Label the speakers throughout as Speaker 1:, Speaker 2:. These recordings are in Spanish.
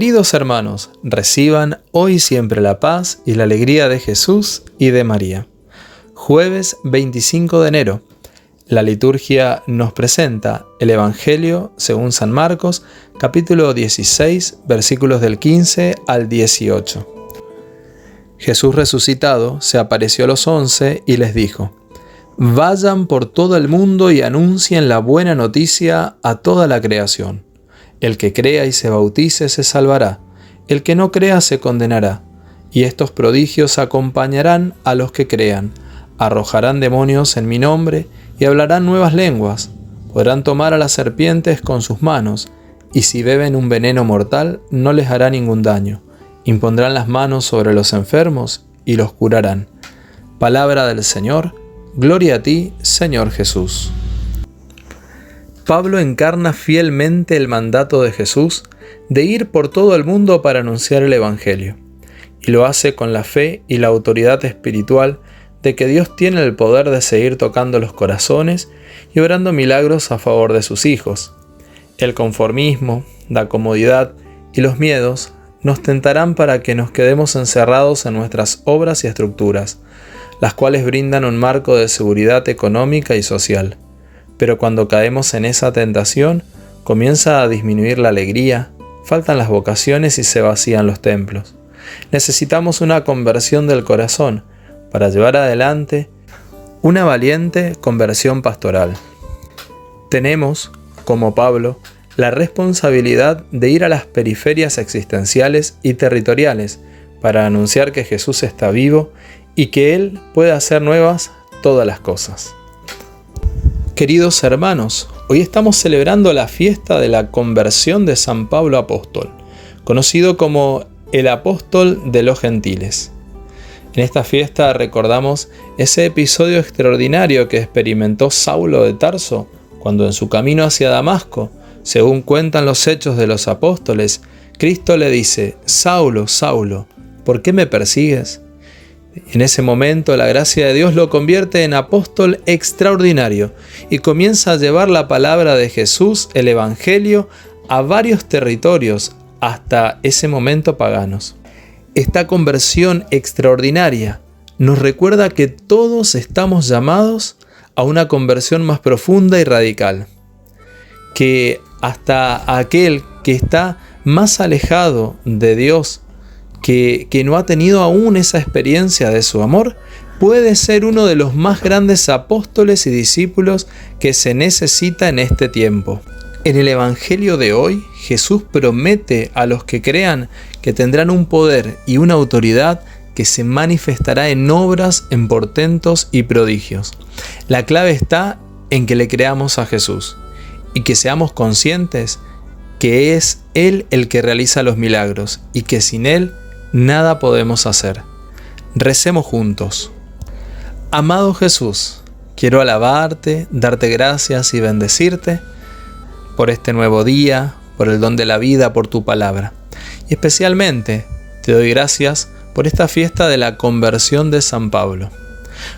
Speaker 1: Queridos hermanos, reciban hoy siempre la paz y la alegría de Jesús y de María. Jueves 25 de enero. La liturgia nos presenta el Evangelio según San Marcos, capítulo 16, versículos del 15 al 18. Jesús resucitado se apareció a los once y les dijo, Vayan por todo el mundo y anuncien la buena noticia a toda la creación. El que crea y se bautice se salvará, el que no crea se condenará. Y estos prodigios acompañarán a los que crean, arrojarán demonios en mi nombre y hablarán nuevas lenguas, podrán tomar a las serpientes con sus manos, y si beben un veneno mortal no les hará ningún daño. Impondrán las manos sobre los enfermos y los curarán. Palabra del Señor, Gloria a ti, Señor Jesús. Pablo encarna fielmente el mandato de Jesús de ir por todo el mundo para anunciar el Evangelio, y lo hace con la fe y la autoridad espiritual de que Dios tiene el poder de seguir tocando los corazones y obrando milagros a favor de sus hijos. El conformismo, la comodidad y los miedos nos tentarán para que nos quedemos encerrados en nuestras obras y estructuras, las cuales brindan un marco de seguridad económica y social. Pero cuando caemos en esa tentación, comienza a disminuir la alegría, faltan las vocaciones y se vacían los templos. Necesitamos una conversión del corazón para llevar adelante una valiente conversión pastoral. Tenemos, como Pablo, la responsabilidad de ir a las periferias existenciales y territoriales para anunciar que Jesús está vivo y que Él puede hacer nuevas todas las cosas. Queridos hermanos, hoy estamos celebrando la fiesta de la conversión de San Pablo Apóstol, conocido como el apóstol de los gentiles. En esta fiesta recordamos ese episodio extraordinario que experimentó Saulo de Tarso cuando en su camino hacia Damasco, según cuentan los hechos de los apóstoles, Cristo le dice, Saulo, Saulo, ¿por qué me persigues? En ese momento la gracia de Dios lo convierte en apóstol extraordinario y comienza a llevar la palabra de Jesús, el Evangelio, a varios territorios hasta ese momento paganos. Esta conversión extraordinaria nos recuerda que todos estamos llamados a una conversión más profunda y radical, que hasta aquel que está más alejado de Dios que, no ha tenido aún esa experiencia de su amor, puede ser uno de los más grandes apóstoles y discípulos que se necesita en este tiempo. En el Evangelio de hoy, Jesús promete a los que crean que tendrán un poder y una autoridad que se manifestará en obras, en portentos y prodigios. La clave está en que le creamos a Jesús y que seamos conscientes que es Él el que realiza los milagros y que sin Él nada podemos hacer. Recemos juntos. Amado Jesús, quiero alabarte, darte gracias y bendecirte por este nuevo día, por el don de la vida, por tu palabra. Y especialmente te doy gracias por esta fiesta de la conversión de San Pablo.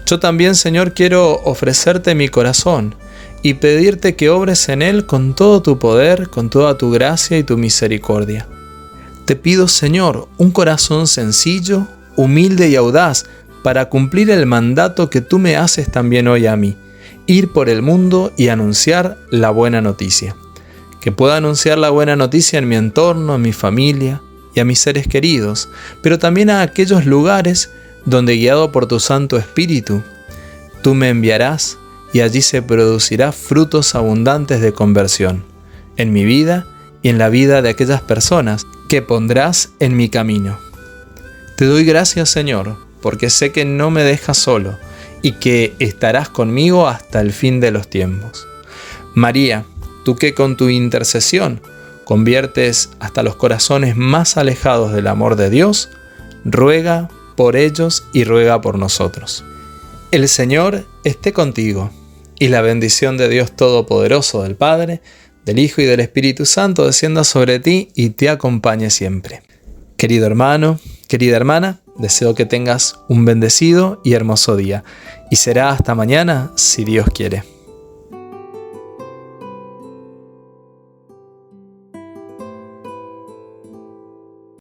Speaker 1: Yo también, Señor, quiero ofrecerte mi corazón y pedirte que obres en él con todo tu poder, con toda tu gracia y tu misericordia. Te pido, Señor, un corazón sencillo, humilde y audaz para cumplir el mandato que tú me haces también hoy a mí, ir por el mundo y anunciar la buena noticia. Que pueda anunciar la buena noticia en mi entorno, en mi familia y a mis seres queridos, pero también a aquellos lugares donde guiado por tu Santo Espíritu, tú me enviarás y allí se producirá frutos abundantes de conversión, en mi vida y en la vida de aquellas personas que pondrás en mi camino. Te doy gracias Señor, porque sé que no me dejas solo y que estarás conmigo hasta el fin de los tiempos. María, tú que con tu intercesión conviertes hasta los corazones más alejados del amor de Dios, ruega por ellos y ruega por nosotros. El Señor esté contigo, y la bendición de Dios Todopoderoso del Padre, del Hijo y del Espíritu Santo descienda sobre ti y te acompañe siempre. Querido hermano, querida hermana, deseo que tengas un bendecido y hermoso día. Y será hasta mañana si Dios quiere.